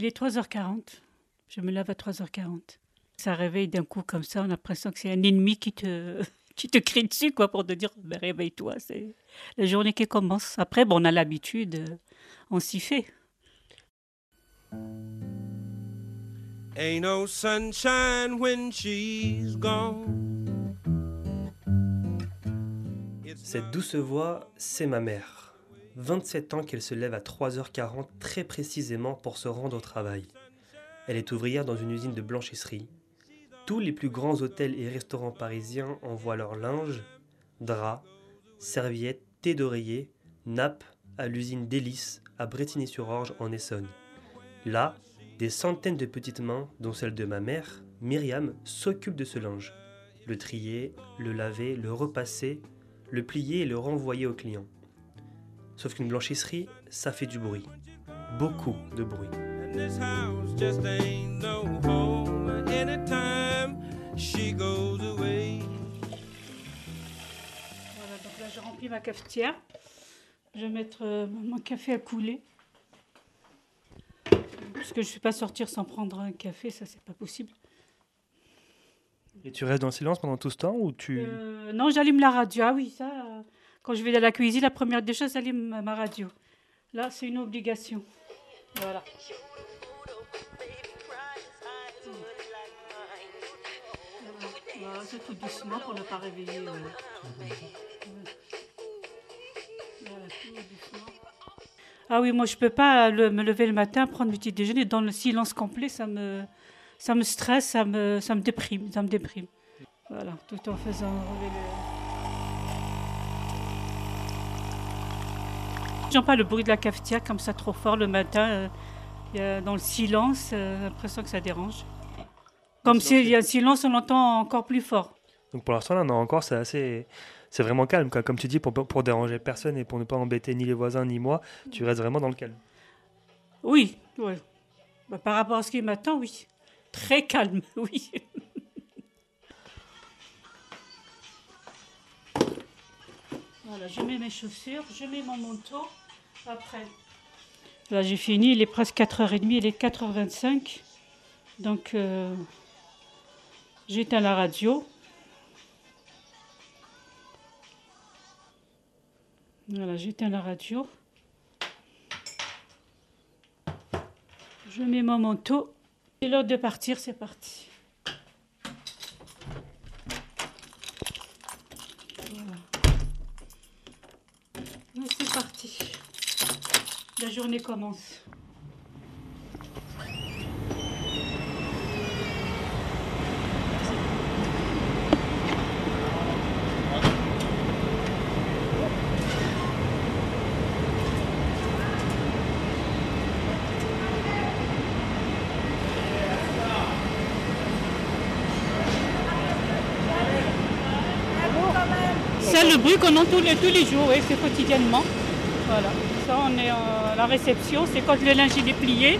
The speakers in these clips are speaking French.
Il est 3h40. Je me lève à 3h40. Ça réveille d'un coup comme ça, on a l'impression que c'est un ennemi qui te, qui te crie dessus, quoi, pour te dire ben, réveille-toi. C'est la journée qui commence. Après, bon, on a l'habitude, euh, on s'y fait. Ain't no sunshine when she's gone. Cette douce voix, c'est ma mère. 27 ans qu'elle se lève à 3h40 très précisément pour se rendre au travail. Elle est ouvrière dans une usine de blanchisserie. Tous les plus grands hôtels et restaurants parisiens envoient leur linge, draps, serviettes, thé d'oreiller, nappes à l'usine Délice à Bretigny-sur-Orge en Essonne. Là, des centaines de petites mains, dont celle de ma mère, Myriam, s'occupent de ce linge. Le trier, le laver, le repasser, le plier et le renvoyer au client. Sauf qu'une blanchisserie, ça fait du bruit. Beaucoup de bruit. Voilà, donc là, je remplis ma cafetière. Je vais mettre euh, mon café à couler. Parce que je ne suis pas sortir sans prendre un café, ça, c'est pas possible. Et tu restes dans le silence pendant tout ce temps ou tu... Euh, non, j'allume la radio. Ah oui, ça, quand je vais dans la cuisine, la première des choses, j'allume ma- ma radio. Là, c'est une obligation. Voilà. Voilà, c'est tout doucement pour ne pas réveiller. euh. Voilà, tout doucement. Ah oui, moi je peux pas le- me lever le matin, prendre le petit déjeuner dans le silence complet, ça me, ça me stresse, ça me, ça me déprime, ça me déprime. Voilà, tout en faisant relever le... J'aime pas le bruit de la cafetière comme ça trop fort le matin. euh, dans le silence, euh, l'impression que ça dérange. Comme s'il y a un silence, on l'entend encore plus fort. Donc pour l'instant, là, non, encore, c'est assez... C'est vraiment calme, quoi. Comme tu dis, pour, pour déranger personne et pour ne pas embêter ni les voisins ni moi, tu restes vraiment dans le calme. Oui, oui. Bah, par rapport à ce qui m'attend, oui. Très calme, oui. voilà, je mets mes chaussures, je mets mon manteau. Après. Là, j'ai fini, il est presque 4h30, il est 4h25. Donc, euh, j'éteins la radio. Voilà, j'éteins la radio. Je mets mon manteau. C'est l'heure de partir, c'est parti. Voilà. C'est parti. La journée commence. C'est le bruit qu'on entend tous les, jours, oui, c'est quotidiennement. Voilà. Ça, on est à la réception, c'est quand le linge il est plié,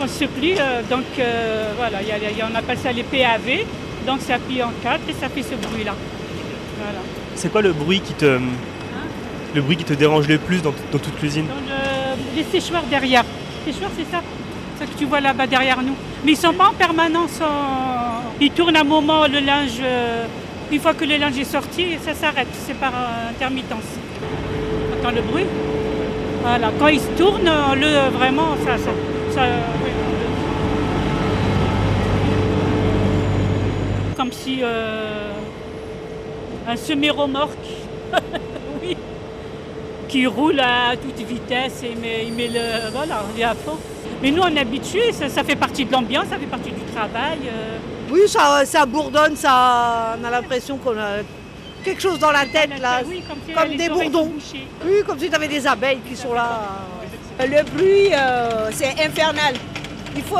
on se plie. euh, donc euh, voilà, il y a- il y a- on appelle ça les PAV. Donc ça plie en quatre et ça fait ce bruit-là. Voilà. C'est quoi le bruit qui te... Le bruit qui te dérange le plus dans, dans toute l'usine le- les séchoirs derrière. Séchoirs, c'est ça Ça que tu vois là-bas derrière nous. Mais ils sont pas en permanence. en- Ils tournent un moment le linge. euh, Une fois que le linge est sorti, ça s'arrête. C'est par intermittence. Entends le bruit Voilà. Quand il se tourne, euh, le, vraiment, ça. ça, oui. Comme si euh, un semi-remorque. oui qui roule à toute vitesse et met, il met le. Voilà, il est à fond. Mais nous, on est habitués, ça, fait partie de l'ambiance, ça fait partie du travail. euh. Oui, ça, ça bourdonne, ça, on a l'impression qu'on a quelque chose dans la tête là. Oui, comme, si comme les des bourdons. Oui, comme si tu avais des abeilles qui sont là. Le bruit, euh, c'est infernal. Il faut,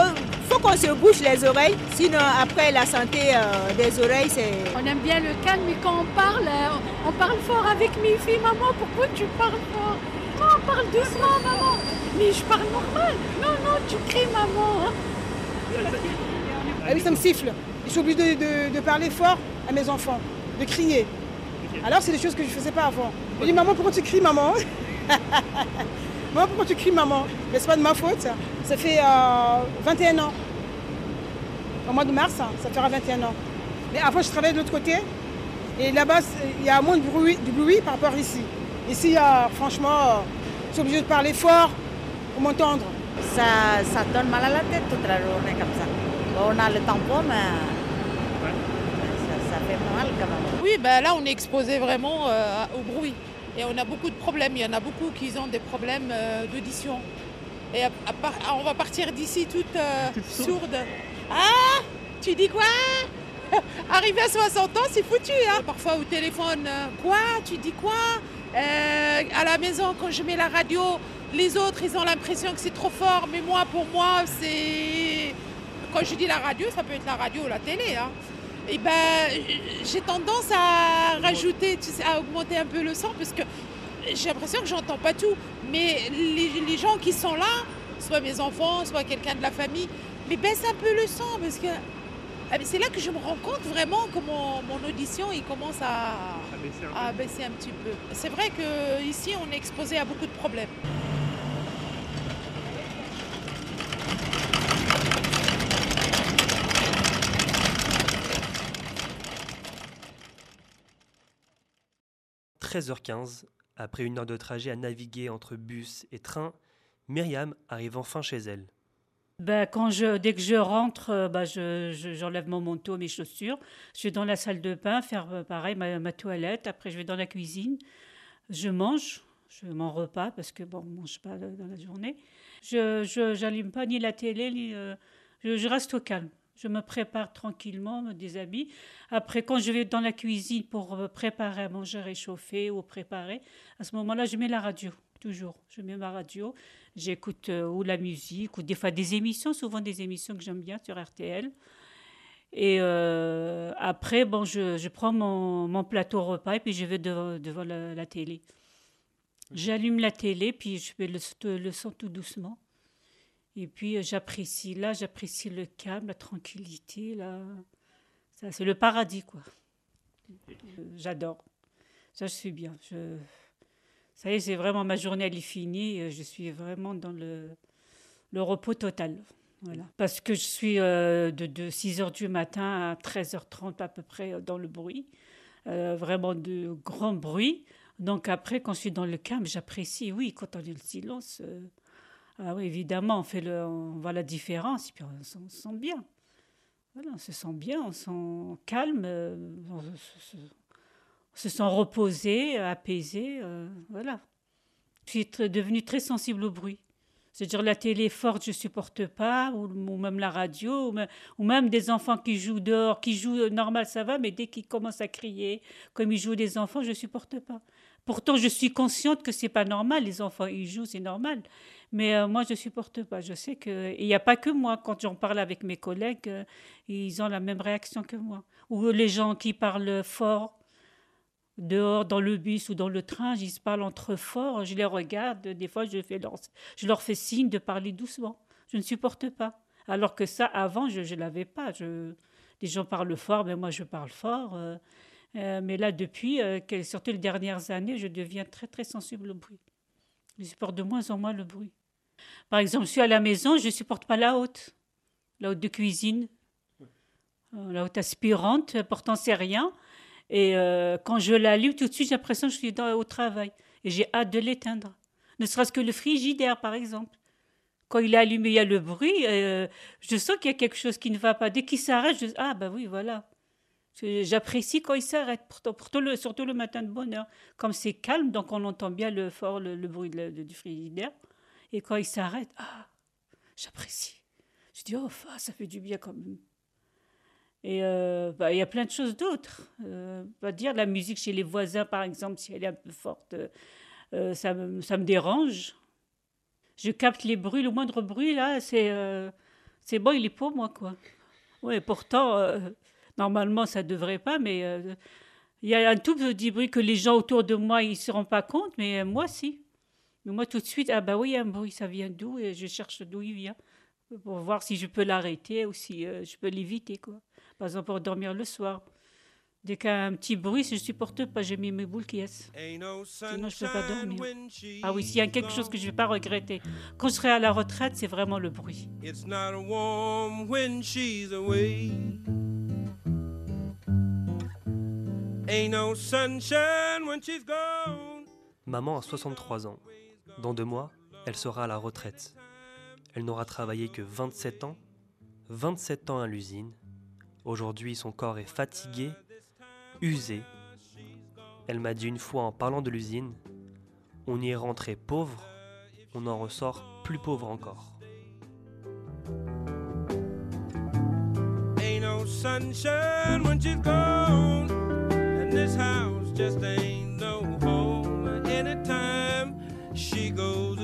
faut qu'on se bouche les oreilles, sinon après la santé euh, des oreilles, c'est... On aime bien le calme, mais quand on parle, euh, on parle fort avec mes filles. Maman, pourquoi tu parles fort? Non, on parle doucement, maman. Mais je parle normal. Non, non, tu cries, maman. Ah oui, ça me siffle. Je suis obligée de, de- de parler fort à mes enfants, de crier. Alors, c'est des choses que je ne faisais pas avant. Je dis, maman, pourquoi tu cries, maman? Maman, pourquoi tu cries, maman? Mais c'est pas de ma faute, ça. Fait euh, 21 ans. Au mois de mars, hein, ça fera 21 ans. Mais avant, je travaillais de l'autre côté. Et là-bas, il y a moins de bruit, du bruit par rapport ici. Ici, a, franchement, euh, je suis obligé de parler fort pour m'entendre. Ça, ça donne mal à la tête toute la journée comme ça. On a le tampon, mais ça, ça fait mal quand même. Oui, ben là, on est exposé vraiment euh, au bruit. Et on a beaucoup de problèmes. Il y en a beaucoup qui ont des problèmes euh, d'audition. Et à- à part- on va partir d'ici toute, euh, sourde. Ah Tu dis quoi? Arrivé à 60 ans, c'est foutu. Hein Parfois au téléphone, euh, quoi? Tu dis quoi? Euh, À la maison, quand je mets la radio, les autres, ils ont l'impression que c'est trop fort. Mais moi, pour moi, c'est... Quand je dis la radio, ça peut être la radio ou la télé. Hein. Et ben, j'ai tendance à rajouter, tu sais, à augmenter un peu le son parce que j'ai l'impression que j'entends pas tout. Mais les, les gens qui sont là, soit mes enfants, soit quelqu'un de la famille, mais baisse un peu le son parce que ah, c'est là que je me rends compte vraiment que mon, audition il commence à, à baisser un petit peu. C'est vrai que ici on est exposé à beaucoup de problèmes. – 13h15, après une heure de trajet à naviguer entre bus et train, Myriam arrive enfin chez elle. Ben, quand je, dès que je rentre, euh, ben, je, je- j'enlève mon manteau, mes chaussures. Je vais dans la salle de bain faire euh, pareil, ma, ma toilette. Après, je vais dans la cuisine. Je mange. Je mon repas parce que bon, on mange pas euh, dans la journée. Je, j'allume pas ni la télé ni. je reste au calme. Je me prépare tranquillement, me déshabille. Après, quand je vais dans la cuisine pour euh, préparer à manger réchauffé ou préparer, à ce moment-là, je mets la radio. Toujours. Je mets ma radio. J'écoute euh, ou la musique, ou des fois des émissions, souvent des émissions que j'aime bien sur RTL. Et euh, après, bon, je, je prends mon, mon plateau repas et puis je vais devant, devant la, la télé. J'allume la télé, puis je le, le son tout doucement. Et puis euh, j'apprécie, là, j'apprécie le calme, la tranquillité, là. Ça, c'est le paradis, quoi. Euh, J'adore. Ça, je suis bien. Ça y est, c'est vraiment ma journée, elle est finie. Je suis vraiment dans le, repos total. Voilà. Parce que je suis euh, de, de 6 h du matin à 13h30 à peu près dans le bruit. Vraiment de grands bruits. Donc après, quand je suis dans le calme, j'apprécie. Oui, quand on est le silence, ah oui, évidemment, on, fait le, on voit la différence et puis on, se sent bien. Voilà, on se sent bien, on se sent calme, euh, on se- se- se sent reposé, apaisé. euh, voilà. Je suis devenue très sensible au bruit. C'est-à-dire la télé forte, je supporte pas, ou, même la radio, ou même, des enfants qui jouent dehors, qui jouent euh, normal, ça va, mais dès qu'ils commencent à crier, comme ils jouent des enfants, je supporte pas. Pourtant, je suis consciente que c'est pas normal, les enfants ils jouent, c'est normal. Mais euh, moi, je supporte pas. Je sais que il n'y a pas que moi. Quand j'en parle avec mes collègues, euh, ils ont la même réaction que moi. Ou les gens qui parlent fort dehors dans le bus ou dans le train, ils se parlent entre eux fort. Je les regarde. Des fois, je, fais leur, je leur fais signe de parler doucement. Je ne supporte pas. Alors que ça, avant, je ne l'avais pas. Je, les gens parlent fort, mais moi, je parle fort. euh, euh, mais là, depuis, euh, surtout les dernières années, je deviens très, très sensible au bruit. Je supporte de moins en moins le bruit. Par exemple, je suis à la maison, je ne supporte pas la haute. La haute de cuisine. La haute aspirante, pourtant, c'est rien. Et euh, quand je l'allume, tout de suite, j'ai l'impression que je suis au travail. Et j'ai hâte de l'éteindre. Ne serait-ce que le frigidaire, par exemple. Quand il est allumé, il y a le bruit. euh, je sens qu'il y a quelque chose qui ne va pas. Dès qu'il s'arrête, je dis Ah, ben oui, voilà. J'apprécie quand il s'arrête, surtout le matin de bonne heure. Comme c'est calme, donc on entend bien le fort, le, bruit du frigidaire. Et quand il s'arrête, ah, j'apprécie. Je dis, oh, ça fait du bien quand même. Et euh, bah, il y a plein de choses d'autres. Euh, va dire la musique chez les voisins, par exemple, si elle est un peu forte, euh, euh, ça, me, ça me dérange. Je capte les bruits, le moindre bruit, là, c'est c'est bon, il est pour moi, quoi. Oui, pourtant, normalement, ça ne devrait pas, mais il y a un tout petit bruit que les gens autour de moi, ils ne se rendent pas compte, mais moi, si. Mais moi, tout de suite, ah bah oui, un bruit, ça vient d'où? Et je cherche d'où il vient pour voir si je peux l'arrêter ou si je peux l'éviter, quoi. Par exemple, pour dormir le soir. Dès qu'il y a un petit bruit, je supporte pas, j'ai mis mes boules qui no Sinon, je peux pas dormir. Ah oui, s'il y a quelque chose que je vais pas regretter, quand je serai à la retraite, c'est vraiment le bruit. It's not warm when she's away. Ain't no sunshine when she's gone. Maman a 63 ans. Dans deux mois, elle sera à la retraite. Elle n'aura travaillé que 27 ans. 27 ans à l'usine. Aujourd'hui, son corps est fatigué, usé. Elle m'a dit une fois en parlant de l'usine, on y est rentré pauvre, on en ressort plus pauvre encore. She goes.